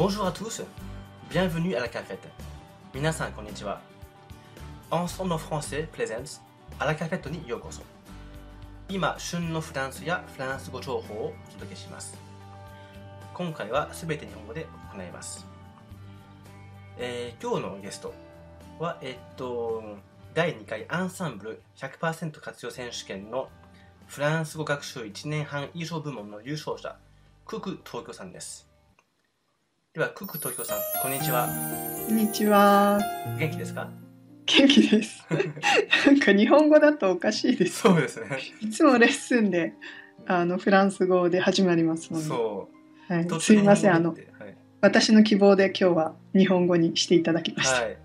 Bonjour à tous, bienvenue à la cafette. 皆さんこんにちは。Ensemble en français presents あらカフェットにようこそ。今、旬のフランスやフランス語情報をお届けします。今回はすべて日本語で行います。えー今日のゲストは、えっと、第2回アンサンブル100%活用選手権のフランス語学習1年半以上部門の優勝者、クク東京さんです。では、クク東京さん、こんにちは。こんにちは。元気ですか？元気です。なんか日本語だとおかしいです。そうですね。いつもレッスンで、あのフランス語で始まりますもんね。そう。はい、途すいません、あのはい。私の希望で今日は日本語にしていただきました。はい。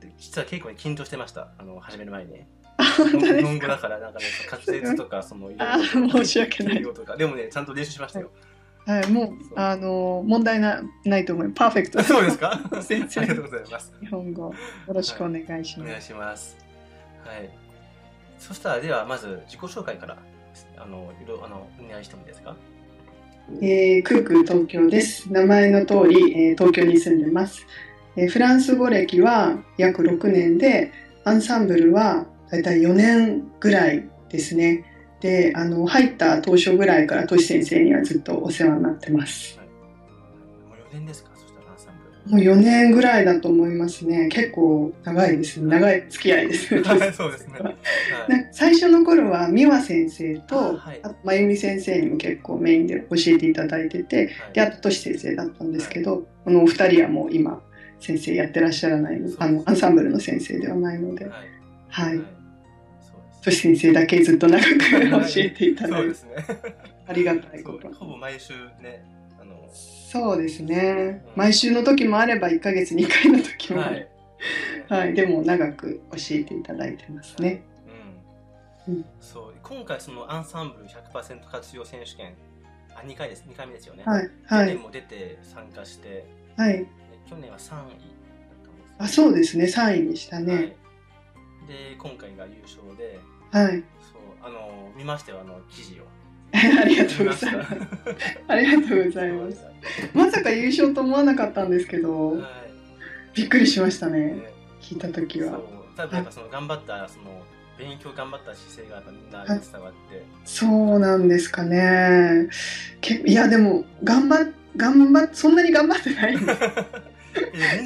で実は結構ね緊張してました。あの始める前に。日本語だか。からなんかね滑舌とかそのいろいろあ申し訳ない でもねちゃんと練習しましたよ。はい、もうあの問題なないと思います。パーフェクト。そうですか？先 生ありがとうございます。日本語よろしくお願いしお願います。します。はい。そしたらではまず自己紹介からあのいろいろあのお願いしてもいいですか？えー、クークー東京です。名前の通り、えー東京に住んでます、えーフランス語歴は約6年で、アンサンブルはだいたい4年ぐらいですね。で、あの、入った当初ぐらいからトシ先生にはずっとお世話になってます。もう4年ですか？そしたらアンサンブル。もう4年ぐらいだと思いますね。結構長いですね。長い付き合いです。はい そうですね。はい。な最初の頃は美和先生と、あはいあと真由美先生にも結構メインで教えていただいてて、であとトシ先生だったんですけど、このお二人はもう今先生やってらっしゃらないのあのアンサンブルの先生ではないので、はい。トシ先生だけずっと長く教えていただいて。そうですね。ありがたいこと。ほぼ毎週ね、あの、そうですね。うん。毎週の時もあれば1ヶ月に1回の時も。あはる、い。はい。でも長く教えていただいてますね。うん。うん。そう、今回そのアンサンブル100%活用選手権、あ、2回です、2回目ですよね。はい。はい。去年も出て参加して、はい。で去年は3位だったんです。あそうですね。3位でしたはい。ねで、今回が優勝で、はい、そう、あの、見ましたよ、あの、記事を。ありがとうございますありがとうございますす。まさか優勝と思わなかったんですけど、はびっくりしましたい。ね、ね聞いた時はそう。、多分やっぱその頑張った、その、勉強頑張った姿勢がみんなに伝わって、そうなんですかね。けいや、でも、頑張っ、頑張っ、そんなに頑張ってないんです。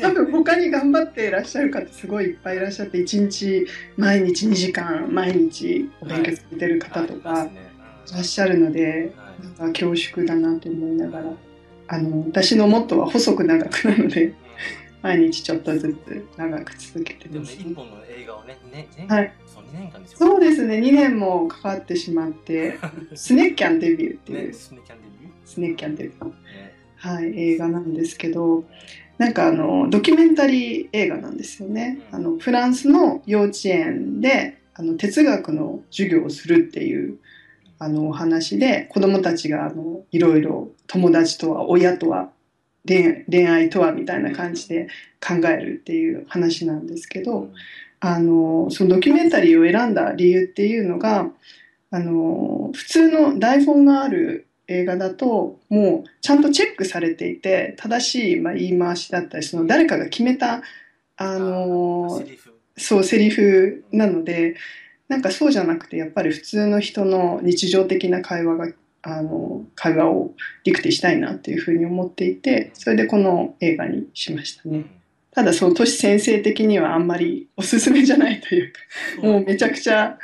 多分他に頑張っていらっしゃる方すごいいっぱいいらっしゃって、1日、毎日2時間、毎日お勉強されてる方とかい。らっしゃるので、なんか恐縮だなと思いながら、あの、私のモットーは細く長くなので、毎日ちょっとずつ長く続けてでもね、ます。一本の映画をね、ね、ねはい、そう2年間で。そうですね、2年もかかってしまって、スネッキャンデビューっていう。ね、、スネキャンデビュスネッキャンデビュー。はい、映画なんですけど、なんかあの、ドキュメンタリー映画なんですよね。うんあの、フランスの幼稚園で、あの、哲学の授業をするっていう、あの、お話で、子供たちが、あの、いろいろ友達とは、親とは、恋恋愛とは、みたいな感じで考えるっていう話なんですけど、あの、そのドキュメンタリーを選んだ理由っていうのが、あの、普通の台本がある映画だと、もうちゃんとチェックされていて、正しい、まあ、言い回しだったり、その誰かが決めた、あのそう、セリフなので、なんかそうじゃなくて、やっぱり普通の人の日常的な会話が、あの、会話をディクティしたいなっていうふうに思っていて、それでこの映画にしましたね。ただ、その都市先生的にはあんまりおすすめじゃないというか、もうめちゃくちゃ、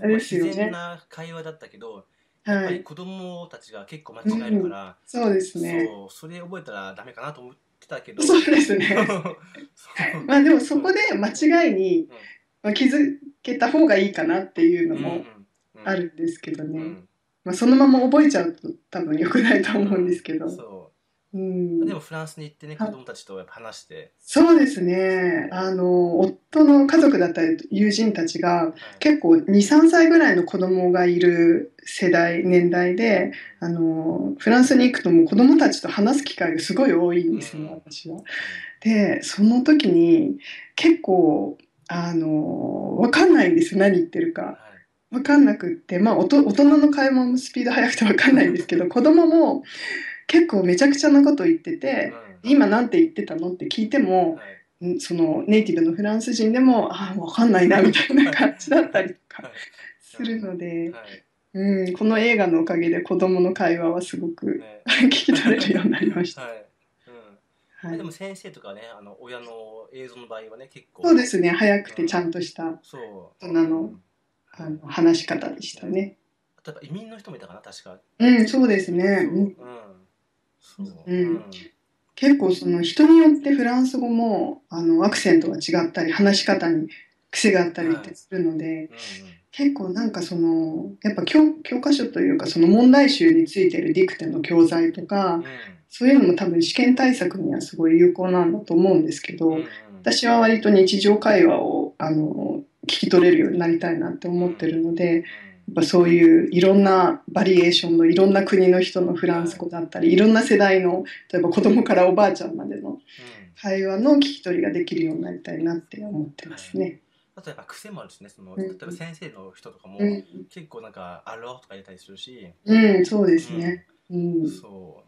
あれですよね。自然な会話だったけど、やっぱりはい、子供たちが結構間違えるから、そうですね。そう、それ覚えたらダメかなと思ってたけど、そうですね。まあでもそこで間違いにうんまあ気づけた方がいいかなっていうのもうんうんうんあるんですけどね。うんまあそのまま覚えちゃうと多分良くないと思うんですけど。そううん。でもフランスに行ってね、子供たちとやっぱ話して、そうですね。あの、夫の家族だったり友人たちが結構2、3歳ぐらいの子供がいる世代、年代で、あの、フランスに行くともう子供たちと話す機会がすごい多いんですよ、うん。私は。で、その時に結構、あの、わかんないんですよ、何言ってるか。はい。わかんなくって、まあ、おと大人の会話もスピード速くてわかんないんですけど、子供も結構めちゃくちゃなこと言ってて、今なんて言ってたのって聞いても、はいんそのネイティブのフランス人でも、ああ、わかんないな、みたいな感じだったりとかはいするので、はいうん、この映画のおかげで子供の会話はすごくね聞き取れるようになりました。はいうんはいでも先生とかね、あの親の映像の場合はね、結構。そうですね、早くてちゃんとした。大人のうんあの話し方でしたね。例えば移民の人もいたかな、確か。うん、そうですね。うんうん。そう。うん。結構その人によってフランス語もあのアクセントが違ったり話し方に癖があったりってするので、結構なんかそのやっぱ教教科書というかその問題集についてるディクテの教材とか、うん。うんそういうのも多分試験対策にはすごい有効なんだと思うんですけど、うんうん。私は割と日常会話をあの聞き取れるようになりたいなって思ってるので、やっぱそういういろんなバリエーションのいろんな国の人のフランス語だったりいろんな世代の例えば子供からおばあちゃんまでの会話の聞き取りができるようになりたいなって思ってますね。あとやっぱ癖もあるしね、そのうん例えば先生の人とかもうん、結構なんか、アローとか入れたりするし、うん、そうですね。ううんん、そ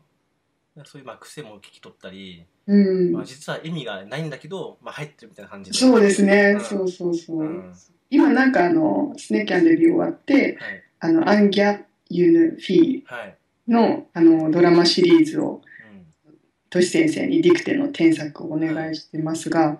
う。そういうまあ癖も聞き取ったり、うんまあ、、実は意味がないんだけど、まあ、入ってるみたいな感じで。そうですねう。んそうそうそうう。ん今なんかあのスネーキャンデビュー終わって、はい。あのアンギャ・ユヌ・フィはい。ーのあのドラマシリーズをうん。トシ先生にディクテの添削をお願いしてますが、う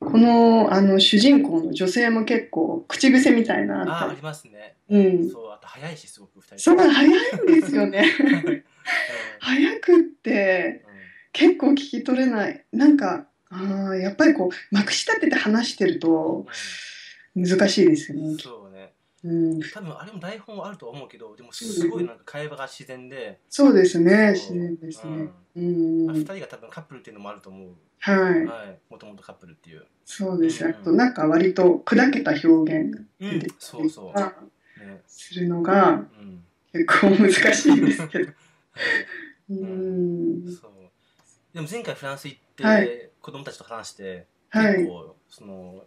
このあの主人公の女性も結構口癖みたいなん、ああ、りりますね。うん、そう、あと早いし、すごく二人。そう早いんですよね。う ん 早くって結構聞き取れない。なんかあーやっぱりこうまくし立てて話してると難しいですようんね、そうね。うん、多分あれも台本あるとは思うけど、でもすごいなんか会話が自然で、そうですね。自然ですね。うん。うん、まあ、二人が多分カップルっていうのもあると思う。はい。はい。もともとカップルっていう。そうです。うん。あとなんか割と砕けた表現がうん出てき、たそうそう。ね。するのがうん。結構難しいんですけど。はい。うん。そう。でも前回フランス行って、はい。子供たちと話して、はい。結構、その、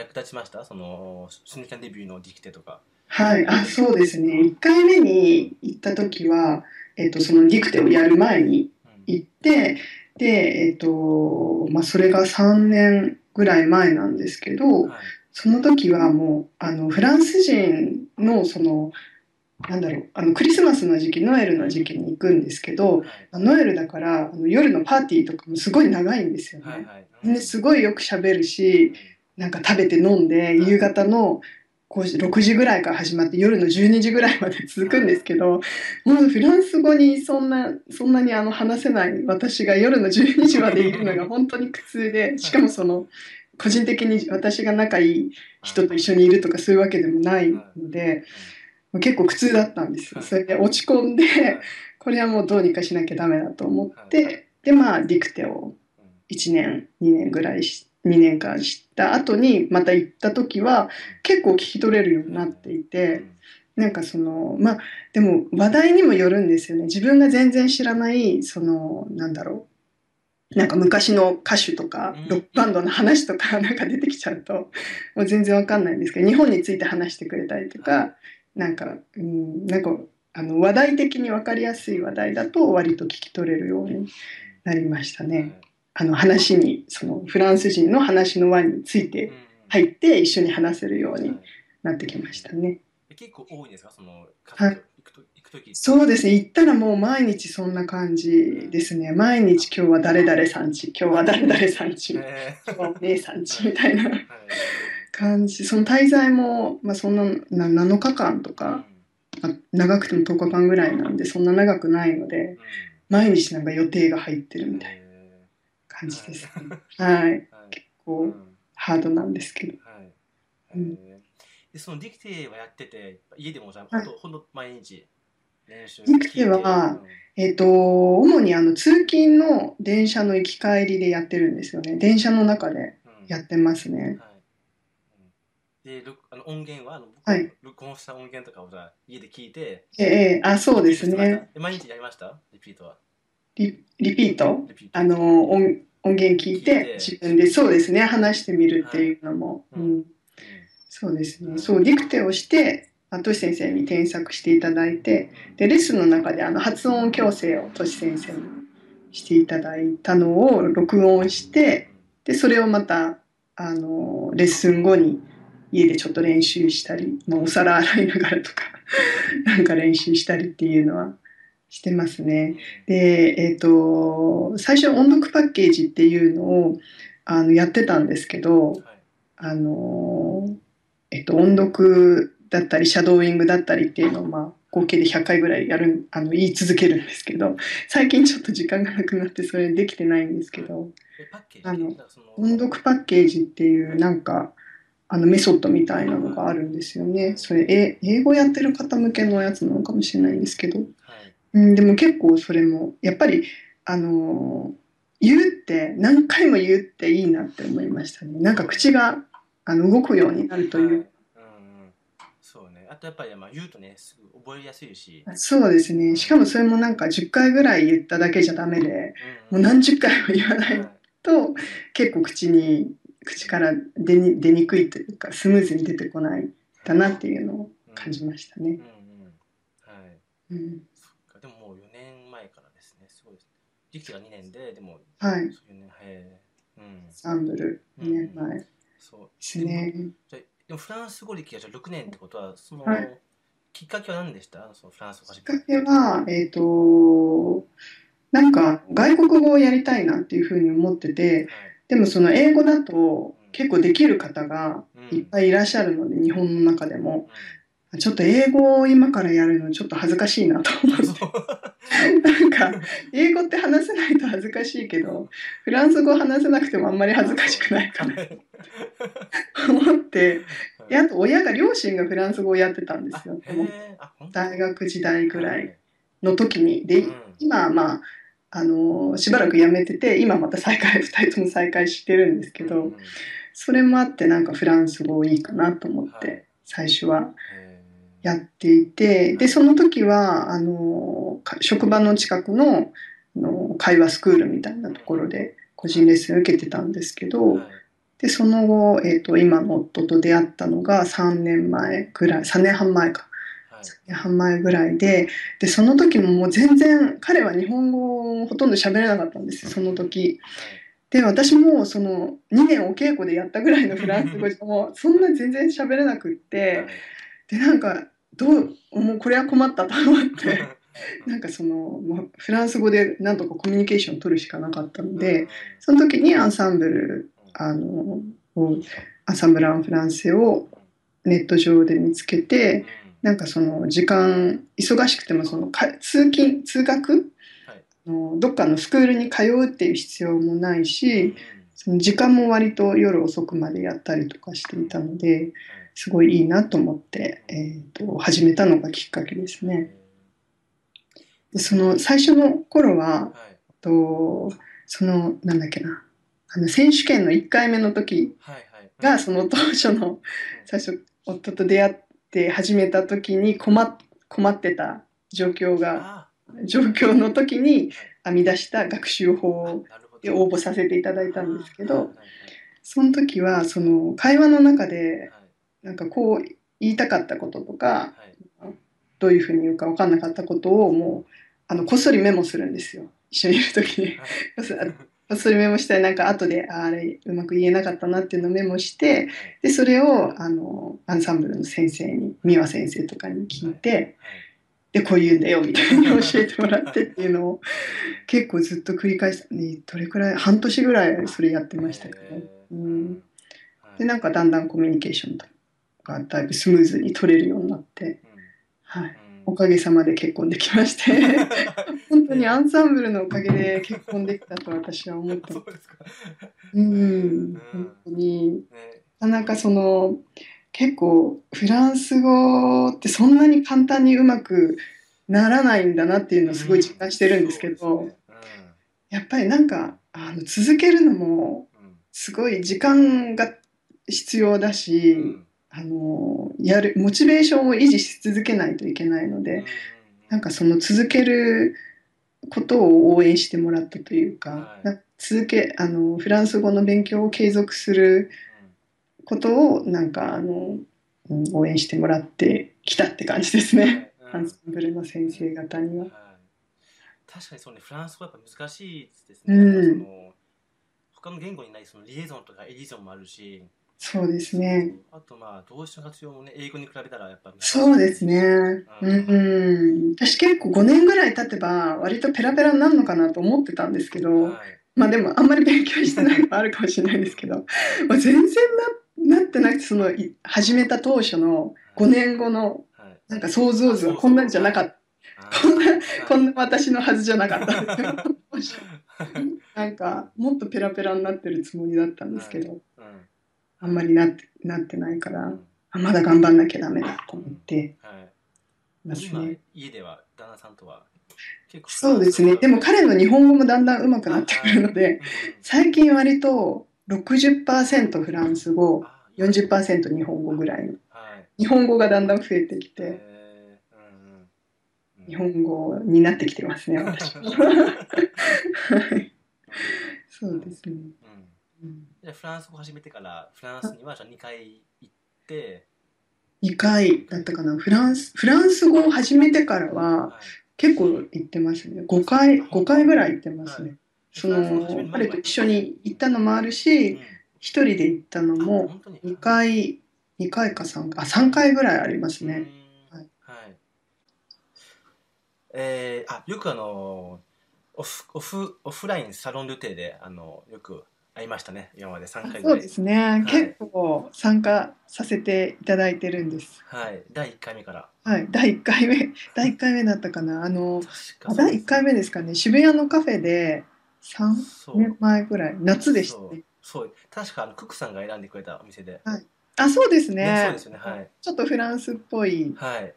役立ちました？その、スニーキャンデビューのディクテとか。はい、あ、そうですね。1回目に行った時は、えっと、そのディクテをやる前にうん行って、で、えっと、まあ、それが3年ぐらい前なんですけど、はい。その時はもう、あの、フランス人の、その、なんだろう、あの、クリスマスの時期、ノエルの時期に行くんですけど、はい。ノエルだから、あの夜のパーティーとかもすごい長いんですよね。はい。はい。ですごいよく喋るし、なんか食べて飲んで夕方の5時6時ぐらいから始まって夜の12時ぐらいまで続くんですけどもうフランス語にそんなそんなにあの話せない私が夜の12時までいるのが本当に苦痛でしかもその個人的に私が仲いい人と一緒にいるとかそういうわけでもないので結構苦痛だったんですよ。それで落ち込んでこれはもうどうにかしなきゃダメだと思ってでまあディクテを1年2年ぐらいし2年間知った後にまた行った時は結構聞き取れるようになっていてなんかそのまあでも話題にもよるんですよね。自分が全然知らないそのなんだろう。なんか昔の歌手とかうん。ロックバンドの話とか なんか出てきちゃうともう全然わかんないんですけど日本について話してくれたりとかなんかうんなんかあの話題的に分かりやすい話題だと割と聞き取れるようになりましたね。あの話にそのフランス人の話の輪について入って一緒に話せるようになってきましたね。結構多いんですか？その、はい行くと行くときそうですね。行ったらもう毎日そんな感じですね。毎日今日は誰々さんち、今日は誰々さんち、今え日はお姉さんちみたいなーはい。感じ。その滞在も、まあそんなな7日間とか、まあ長くても10日間ぐらいなんで、そんな長くないので、毎日なんか予定が入ってるみたいな。え感じです。ね。ーはい。はい。結構うん。ハードなんですけど。はい。うん。えー。でそのディクテはやってて家でもじゃあはい。ほんと毎日練習ディクテはえっ、と、主にあの通勤の電車の行き帰りでやってるんですよね。電車の中でやってますね。はい。うん。で録あの音源はあの僕はい。録音した音源とかをじゃあ家で聞いてええあ、そうですね。で毎日やりました？リピートは？リリピート？リピート。あの音音源聞いてて。自分でそうですね話してみるっていうのも、はい。うん、そうですね。そうディクテをしてあトシ先生に添削していただいてでレッスンの中であの発音矯正をトシ先生にしていただいたのを録音してでそれをまたあのレッスン後に家でちょっと練習したり、まあ、お皿洗いながらとか なんか練習したりっていうのはしてますね。で、えっ、と最初音読パッケージっていうのをあのやってたんですけどはいあの、えっと、音読だったりシャドーイングだったりっていうのを、まあ、合計で100回ぐらいやるあの言い続けるんですけど最近ちょっと時間がなくなってそれできてないんですけどえパッケージあの音読パッケージっていうなんかあのメソッドみたいなのがあるんですよね。それえ英語やってる方向けのやつなのかもしれないんですけど、はいうん、でも結構それもやっぱりあの言うって何回も言うっていいなって思いましたね。なんか口があの動くようになるという。はい。うんうん。そうね。あとやっぱりまあ言うとねすぐ覚えやすいし、そうですね。しかもそれもなんか10回ぐらい言っただけじゃダメで、もう何十回も言わないと結構口に口から出に出にくいというかスムーズに出てこないだなっていうのを感じましたね。うんうん。はい。うん、でももう4年前からですね。すごいです。時期が2年ででもはい。そういうねへえ。うん。サンブル2年前。でそう。すね。じゃあでもフランス語歴がじゃあ6年ってことはその、はい。きっかけは何でした？そのフランス語きっかけは、えっ、と、なんか外国語をやりたいなっていうふうに思ってて、でもその英語だと結構できる方がいっぱいいらっしゃるので、日本の中でも。ちょっと英語を今からやるのちょっと恥ずかしいなと思って。なんか、英語って話せないと恥ずかしいけど、フランス語話せなくてもあんまり恥ずかしくないかな。と思って、であと親が、両親がフランス語をやってたんですよ。大学時代ぐらいの時に。でうん、今はまあ、あのしばらく辞めてて、今また再開、二人とも再開してるんですけど、それもあってなんかフランス語いいかなと思っはい。て、最初は。へやっていて、で、その時は、あのか職場の近くのあの会話スクールみたいなところで個人レッスン受けてたんですけえど、はい。で、その後、えっ、と、今の夫と出会ったのが3年前ぐらい、3年半前か。はい。3年半前ぐらいで、で、その時ももう全然、彼は日本語をほとんど喋れなかったんですよ、その時。で、私もその2年お稽古でやったぐらいのフランス語もうそんな全然喋れなくって、で、なんか、どう、もうこれは困ったと思って、なんかその、もうフランス語でなんとかコミュニケーションを取るしかなかったので、その時にアンサンブル、あの、をアンサンブル・アン・フランセをネット上で見つけて、なんかその時間忙しくてもそのか通勤通学、はい。あのどっかのスクールに通うっていう必要もないしその時間も割と夜遅くまでやったりとかしていたのですごいいいなと思って、えー、と始めたのがきっかけですね。でその最初の頃はとそのなんだっけな。あの選手権の1回目の時がその当初の最初夫と出会って始めた時に困っ困ってた状況が状況の時に編み出した学習法で応募させていただいたんですけどその時はその会話の中でなんかこう言いたかったこととかどういうふうに言うか分かんなかったことをもうあのこっそりメモするんですよ。一緒にいる時に。こっそりメモしたりなんか後でああれうまく言えなかったなっていうのをメモしてでそれをあのアンサンブルの先生に美和先生とかに聞いてでこう言うんだよみたいに教えてもらってっていうのを結構ずっと繰り返した。ねどれくらい半年ぐらいそれやってましたけど、うん、でなんかだんだんコミュニケーションとかだいぶスムーズに取れるようになって、はい、おかげさまで結婚できまして。本当にアンサンブルのおかげで結婚できたと私は思ってます。うん、本当に。なかなかその結構フランス語ってそんなに簡単にうまくならないんだなっていうのをすごい実感してるんですけど、やっぱりなんかあの続けるのもすごい時間が必要だし、あのやるモチベーションを維持し続けないといけないので、なんかその続けることを応援してもらったというか、続けあのフランス語の勉強を継続することをなんかあの、うん、応援してもらってきたって感じですね、アンサンブルの先生方には。確かにそうね、フランス語はやっぱ難しいですね。うん。その他の言語にないそのリエゾンとかエリゾンもあるし、そうですね。あとまあ動詞の活用もね、英語に比べたらやっぱそうですね。うん。私結構5年ぐらい経てば割とペラペラになるのかなと思ってたんですけど、はい。まあでもあんまり勉強してないのもあるかもしれないですけど、まあ、全然ななってなくて、そのい始めた当初の5年後のはい。なんか想像図はこんなんじゃなかった。こんな、こんな私のはずじゃなかった。なんかもっとペラペラになってるつもりだったんですけど、うん。あんまりなってなってないからう、んあまだ頑張んなきゃダメだと思ってはい。ます今ね。家では旦那さんとは結構そうですね。でも彼の日本語もだんだん上手くなってくるので、うん最近割と60%フランス語、あ40%日本語ぐらいの。はい。日本語がだんだん増えてきて、えーうんうん日本語になってきてますね、私も。はいそうですね。うんうんじゃあフランス語始めてからフランスにはじゃあ2回行って、2回だったかな。フランス、フランス語を始めてからははい結構行ってますね。5回、5回ぐらい行ってますね。そフランス語始めるの、彼と一緒に行ったのもあるうんし、一人で行ったのあも本当に？2回、2回か3回、あ、3回ぐらいありますね。はい。えー、あよくあのオフオフオフラインサロンルテであのよく会いましたね。今まで3回ぐらい。そうですね、い。結構参加させていただいてるんです。はい。第1回目から。はい、第1回目、第1回目だったかな。あの、第1回目ですかね、渋谷のカフェで3そう。年前ぐらい、夏でしたそう。ね。そう。確かあのクックさんが選んでくれたお店で、あ、そうですね。ねそうですよね。はい。ちょっとフランスっぽい、はい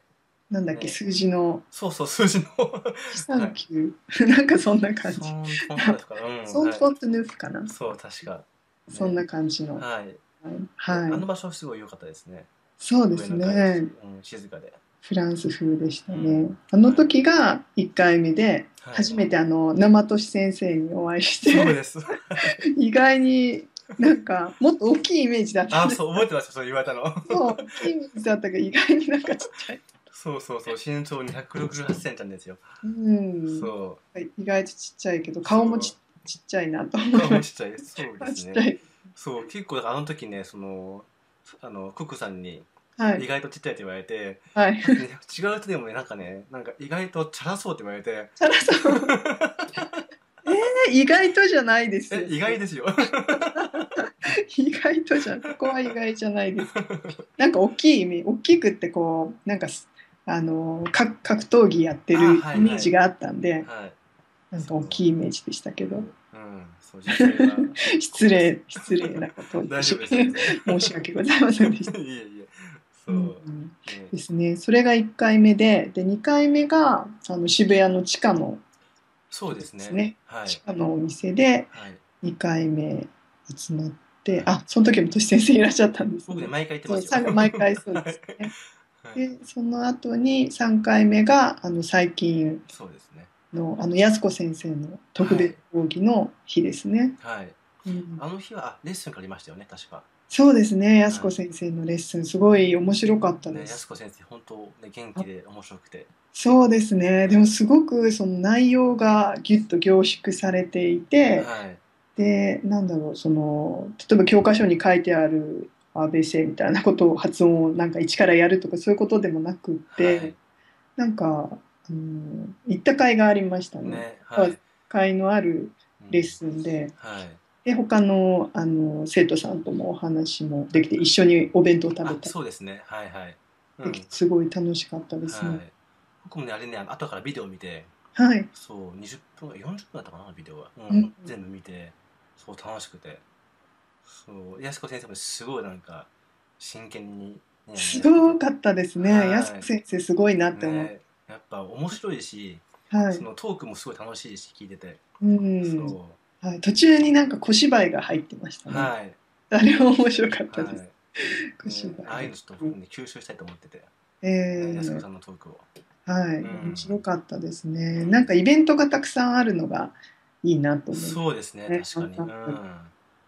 なんだっけ、ね数字の。そうそう数字の。3 9、なんかそんな感じ。ソンフォントヌーフかな、そう確か、ね。そんな感じの。はい、はい。あの場所すごい良かったですね。そうですね。うん、静かで。フランス風でしたうね。あの時が1回目で、はい。初めてあの生俊先生にお会いして、そうです。意外になんかもっと大きいイメージだった。あそう覚えてましたそう言われたの。そう、大きいイメージだったが意外になんかちっちゃい。そうそうそう身長268センチなんですよ、うん。そ意外とちっちゃいけど、顔もちちっちゃいなと思う顔もちっちゃいです そうた。ですね。そう結構あの時ねそのあのクックさんにはい。意外とちっちゃいって言われて、はい。ね違う人でもねなんかねなんか意外とチャラそうって言われてチャラさん。えー、意外とじゃないです。意外ですよ 意外とじゃん。ここは意外じゃないです。なんか大きいイメージ、大きくってこう、なんかす、あの、か格闘技やってるイメージがあったんで、はい。なんか大きいイメージでしたけど、うん 失礼、失礼なことを申し訳ございませんでした。いえいえ。そう、うんねですね。それが1回目で、で、2回目が、あの、渋谷の地下の、そうですね。はい。地下のお店で、はい。2回目集まって、あ、その時もとし先生いらっしゃったんですね。僕ね毎回言ってそうます毎回そうですね。はいでその後に3回目があの最近そうですね。のあの安子先生の特別講義の日ですね。はい。うん。あの日はあレッスンからありましたよね確か。そうですね安子先生のレッスン。すごい面白かったねです。安子先生本当ね元気で面白くて。そうですね。でもすごくその内容がギュッと凝縮されていて、はい。でなんだろうその例えば教科書に書いてある ABC みたいなことを発音をなんか一からやるとかそういうことでもなくって、はい。なんか、うん、行った甲斐がありましたね。ねはい。甲斐のあるうんレッスンで、はい。で他のあの生徒さんともお話もできて一緒にお弁当食べあたそうですね。はいはい。うん。すごい楽しかったですはい。ね。僕もねあれね後からビデオ見てはい、そう20分40分だったかなビデオは、ううんん。全部見てそう楽しくてそう安子先生もすごいなんか真剣に、ね、すごかったですね。はい。安子先生すごいなって思う。ねやっぱ面白いし、はい。そ、のトークもすごい楽しいし聞いてて、うん、そはい、途中になんか小芝居が入ってましたう、ね。はい、あれも面白かったはい。です。小芝居。ねああいうのちょっと吸収したいと思ってて、えー。安子さんのトークを。はい、うん。面白かったですね。なんかイベントがたくさんあるのがいいなと思います。そうですねね確かに、う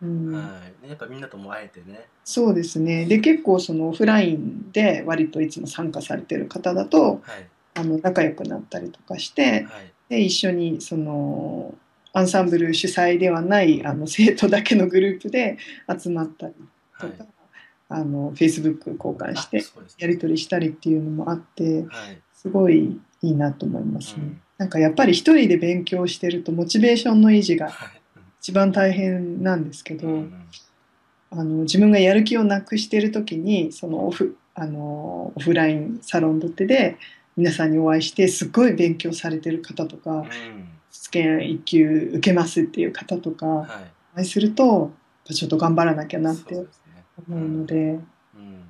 うんんはいね、やっぱみんなとも会えてねそうですね。で、結構そのオフラインで割といつも参加されてる方だと、はいあの仲良くなったりとかして、はいで一緒にそのアンサンブル主催ではないあの生徒だけのグループで集まったりとか、はいあの Facebook 交換してあそうですねやり取りしたりっていうのもあってはい。すごいいいなと思いますね。うんなんかやっぱり一人で勉強してるとモチベーションの維持がはい。一番大変なんですけど、うんあの自分がやる気をなくしてる時にそのオフあのオフラインサロンドッテで皆さんにお会いしてすごい勉強されてる方とかうん試験1級受けますっていう方とかはい。お会いするとちょっと頑張らなきゃなって。思うので、うん。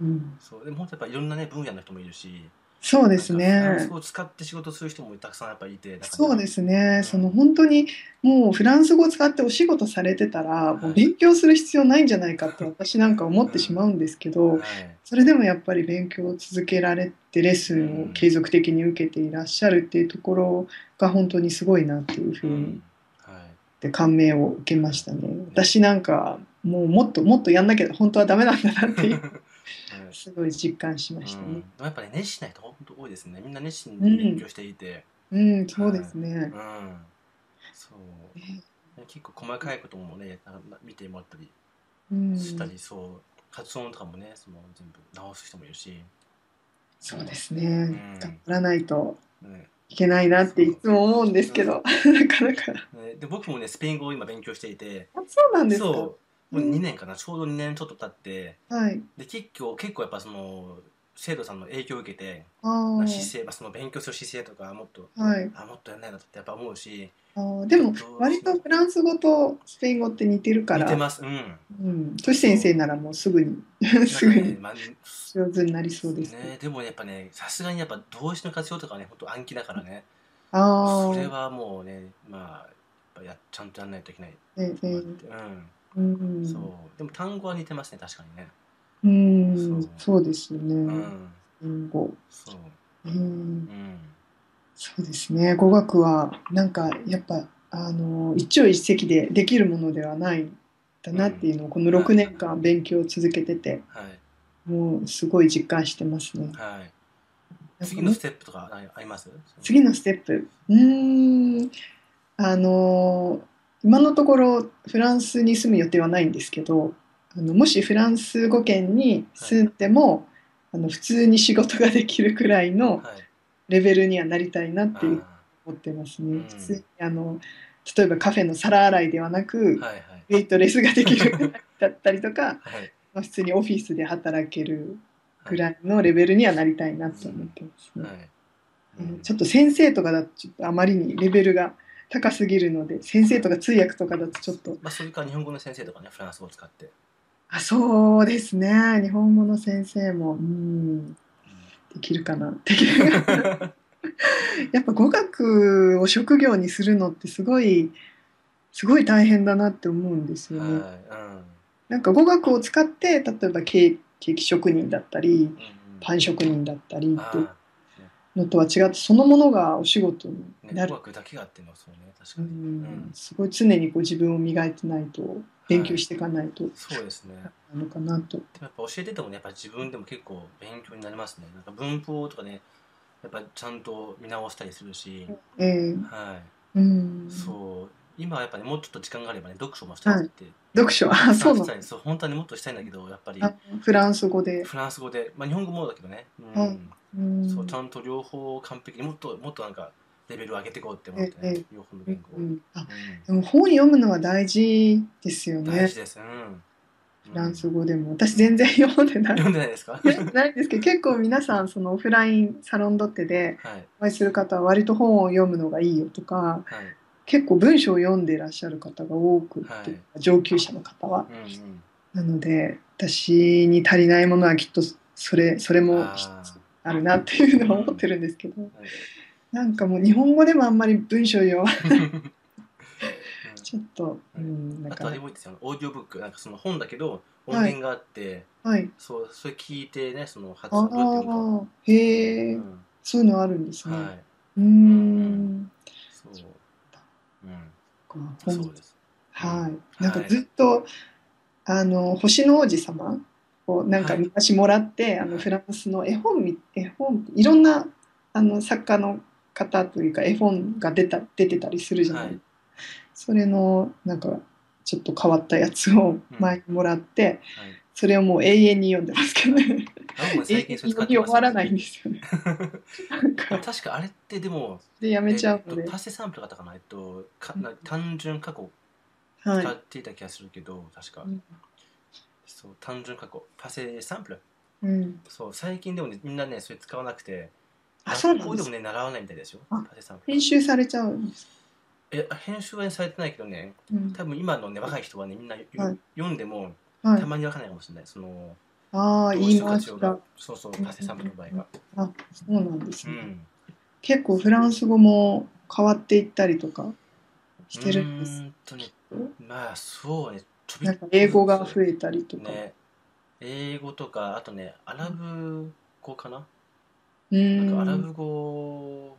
うん、そうでも本当やっぱいろんなね分野の人もいるし、そうですなんかフランねス語を使って仕事する人もたくさんやっぱりいて、そうですねその本当にもうフランス語を使ってお仕事されてたらもう勉強する必要ないんじゃないかって私なんか思ってしまうんですけど、はい。それでもやっぱり勉強を続けられてレッスンを継続的に受けていらっしゃるっていうところが本当にすごいなっていうふううにん。はい。で感銘を受けましたね。私なんかもうもっともっとやんなきゃ本当はダメなんだなっていうは いすごい実感しましたうん。やっぱり、ね、熱心な人本当多いですね。みんな熱心に勉強していて、うん、そうですねうん。。そう。結構細かいこともね、見てもらったりうん、したり、そう、発音とかもね、その全部直す人もいるし、そうですね。ん頑張らないとねいけないなっていつも思うんですけど、なかなか。ねで僕もね、スペイン語を今勉強していて、あそうなんですか？そう、もう2年かな、ちょうど2年ちょっと経って、はい。で結構結構やっぱその生徒さんの影響を受けて、あ姿勢、まあ、その勉強する姿勢とかもっと、あ。はい。あもっとやんないなってやっぱ思うし、あーでも割とフランス語とスペイン語って似てるから。似てます。うん。うん。トシ先生ならもうすぐにすぐに上手になりそうですね。ね、でもやっぱね、さすがにやっぱ動詞の活用とかはね、本当暗記だからね、ああ。それはもうね、まあ、やっぱやちゃんとやらないといけない。ええうん。うん。そう。でも単語は似てますね、確かにね。うん。そうですようね。ん。英語。そう。うん。うん。そうですね。語学はなんかやっぱあの一朝一夕でできるものではないんだなっていうのをこの6年間勉強を続けててはい。もうすごい実感してますね。はい。次のステップとかああります？次のステップ。うーん。あの今のところフランスに住む予定はないんですけどあのもしフランス語圏に住んでも、あの普通に仕事ができるくらいのはい。レベルにはなりたいなっていうあ思ってますね。うん普通にあの例えばカフェの皿洗いではなく、ーはいはい。ウェイトレスができるくらいだったりとか、はい。まあ普通にオフィスで働けるぐらいのレベルにはなりたいなと思ってますね。はい。うんちょっと先生とかだとちょっとあまりにレベルが高すぎるので先生とか通訳とかだとちょっとまあ、それから日本語の先生とかね、フランス語を使って。あそうですね日本語の先生もうんできるかなできるやっぱ語学を職業にするのってすごいすごい大変だなって思うんですよね。はい。なんか語学を使って例えばケーキ職人だったりうん。うんパン職人だったりってのとは違ってそのものがお仕事になる語、学だけがあってのはそうね、確かうに。うんん、すごい常にこう自分を磨いてないと勉強していかないとそうですね。なのかなと。やっぱ教えててもね、やっぱ自分でも結構勉強になりますね。なんか文法とかね、やっぱちゃんと見直したりするし、ええはうんい。、そう。今はやっぱり、ね、もうちょっと時間があればね、読書もしたいって、読書あそうなの？そう、本当はね、もっとしたいんだけど、やっぱり。あフランス語で。フランス語で、まあ日本語もだけどね、うん。はい。うん。そう、ちゃんと両方完璧にもっと、もっとなんか、レベルを上げていこうって思ってええね、両方の言語を。うんあうでも本読むのは大事ですよん、ね。大事です。うん。フランス語。語でも。私全然読んでない。読んでないですか？ないんですけど結構皆さんそのオフラインサロンドッテではい。お会いする方は割と本を読むのがいいよとかはい。結構文章を読んでいらっしゃる方が多くて、はい。上級者の方は。うんうん。なので私に足りないものはきっとそれそれもあるなっていうのは思ってるんですけどはいなんかもう日本語でもあんまり文章読まうん。ちょっと、うん、なんあとかあれもいいですよ、オーディオブック、なんかその本だけど、音はい。源があって、はい。そう、それ聞いてね、その発あ音どうやってへえ、うん。そういうのあるんですね、はい。うん。かそうです。はい。なんかはいずっと、あの星の王子様をなんかはい。昔もらって、あのはい。フランスの絵本み絵本いろんなあの作家の方というか絵本が出た出てたりするじゃない、はい。それのなんかちょっと変わったやつを前にもらって、はいそれをもう永遠に読んでますけどね。最近それ使ってますみ終わらないんですよね。確かあれってでもでやめちゃうので。えっと、パセサンプルだったかな？えっとかな単純過去はい。使っていた気がするけど、確か、うん。そう単純過去。パセサンプル。うん、そう最近でもねみんなねそれ使わなくてあそうなんでもね習わないみたいですよ。編集されちゃうんです、え編集はねされてないけどねうん。多分今のね若い人はねみんなよ、はい。読んでもはい。た、まにわかんないかもしれない。そのああ言い回しが。そうそうパセサンプルの場合が。あそうなんですね、うん。結構フランス語も変わっていったりとかしてるんです。うーんとねまあそうねなんか英語が増えたりとか、ね英語とかあとねアラブ語かな、うーん。なんかアラブ語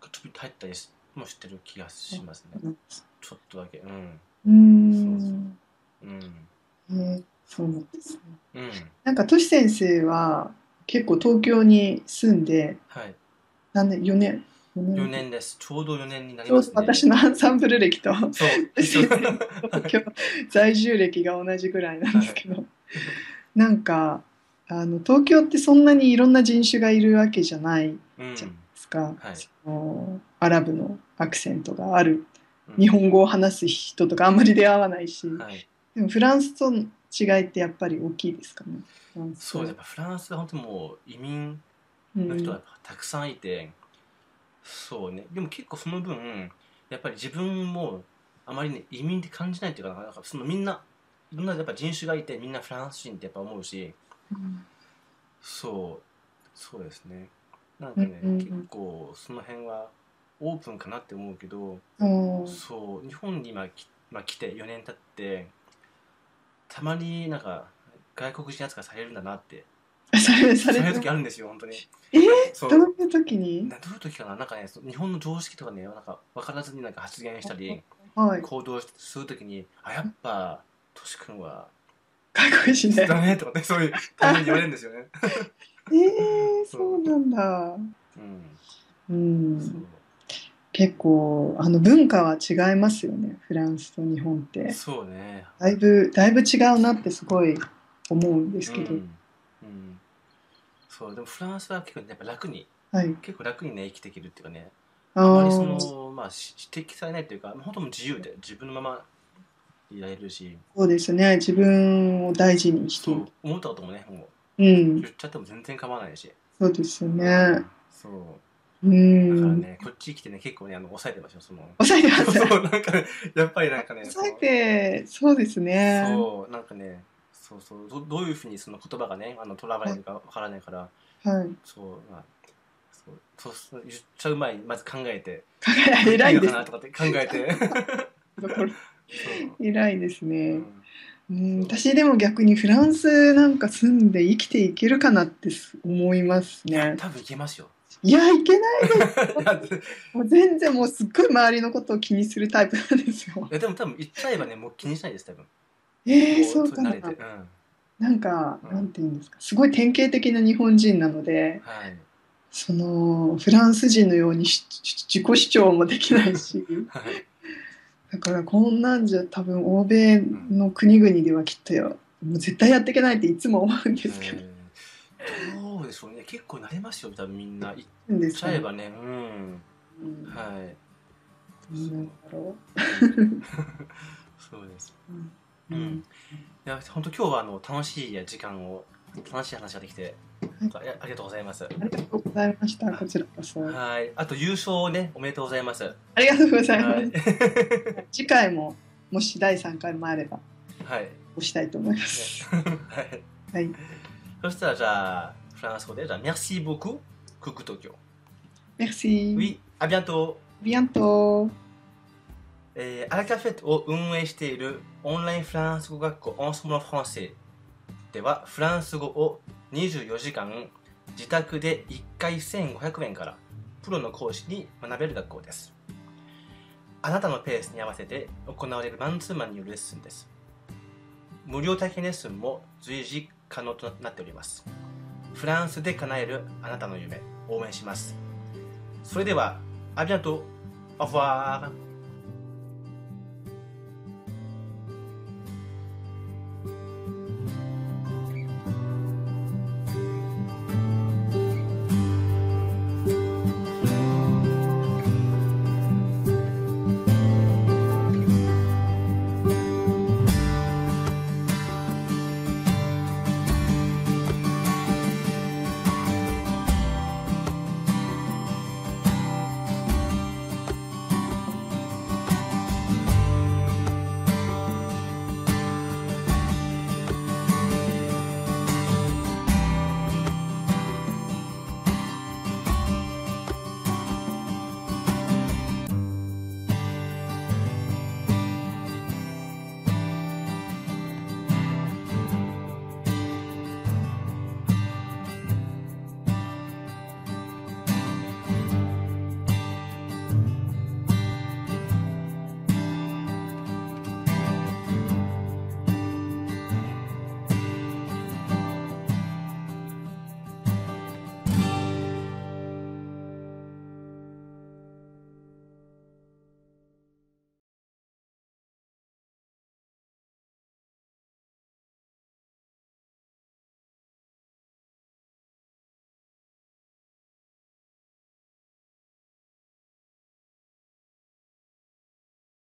がちょびっと入ったりしもしてる気がしますね。ちょっとだけ。うん。うーん。うんえーそうなんですね。うんなんかトシ先生は結構東京に住んではい。何年？4年？4 4年です。ちょうど4年になりますね。ど私のアンサンブル歴と 在住歴が同じぐらいなんですけど、なんかあの東京ってそんなにいろんな人種がいるわけじゃないうんじゃないですか、はい。そのアラブのアクセントがある。うん。日本語を話す人とかあんまり出会わないし、はいでもフランスとの違いってやっぱり大きいですかね。フランスと。そうやっぱフランスは本当にもう移民うん。の人がたくさんいて、そうね。でも結構その分やっぱり自分もあまりね移民って感じないっていうかなんかそのみんないろんなやっぱ人種がいてみんなフランス人ってやっぱ思うしうんそうそうですね。なんかね、うんうんうん。結構その辺はオープンかなって思うけど、うん。そう日本に今き、まあ、来て4年経ってたまになんか外国人扱いされるんだなって。されさそういうれて時あるんですよ本当に。えー？どういう時に？などういう時かな？なんかね日本の常識とかねなんか分からずになんか発言したりはい。行動する時にあやっぱとし君は外国人で。だねとかねそういうたまに言われるんですよね。えー、そう。なんだ。うん。うん結構あの文化は違いますよねフランスと日本って。そうね。だいぶだいぶ違うなってすごい思うんですけど、うん。うん。そうでもフランスは結構やっぱ楽にはい。結構楽にね生きていけるっていうかね。ああまりそーのまあし指摘されないというか本当もう自由で自分のままいられるし。そうですね。自分を大事にして。そいう思ったこともねもううん。言っちゃっても全然構わないし。そうですよね。そううだからんね、こっち来てね、結構ね、あの抑えてますよ、その。抑えてます？そう、なんかね、やっぱりなんかね、抑えてそうですね。そう、なんかね、そうそう、どどういうふうにその言葉がね、あの、とらわれるかわからないから、はい。そう、まあ、そう、そうそう言っちゃう前に、まず考えて、考 え偉いです。のかなとかって考えて、偉いですうね、ん。うん、私でも逆にフランスなんか住んで生きていけるかなって思いますね。多分いけますよ。いやいけないいや もう全然もうすっごい周りのことを気にするタイプなんですよいやでも多分言っちゃえばね、もう気にしないです、多分。えー、もそうかな。うん。なんか、うんなんていうんですかすごい典型的な日本人なのではい。そのフランス人のようにし自己主張もできないしはい。だからこんなんじゃ多分欧米の国々ではきっとよもう絶対やっていけないっていつも思うんですけど、えーどうでしょうね、結構慣れますよ、多分みんな。言っちゃえばね、うん。うんはい。なんだろそうです。う、ううんん、いや、本当今日はあの楽しい時間を、楽しい話ができて、あいやありがとうございます。ありがとうございました こちらこそはい。あと優勝をね、おめでとうございます。はありがとうございます、い。次回ももし第3回もあればはい。押したいと思います、はい。はいそしたらじゃあ、フランス語で、じゃあ、Merci beaucoup, Coucou Tokyo. Merci. Oui, à bientôt. bientôt. えー、アラカフェットを運営しているオンラインフランス語学校オンソムのフランセではフランス語を24時間自宅で1回1500円からプロの講師に学べる学校ですあなたのペースに合わせて行われるマンツーマンによるレッスンです無料体験レッスンも随時可能となっておりますフランスで叶えるあなたの夢応援します。それでは、ありがとう。アフォー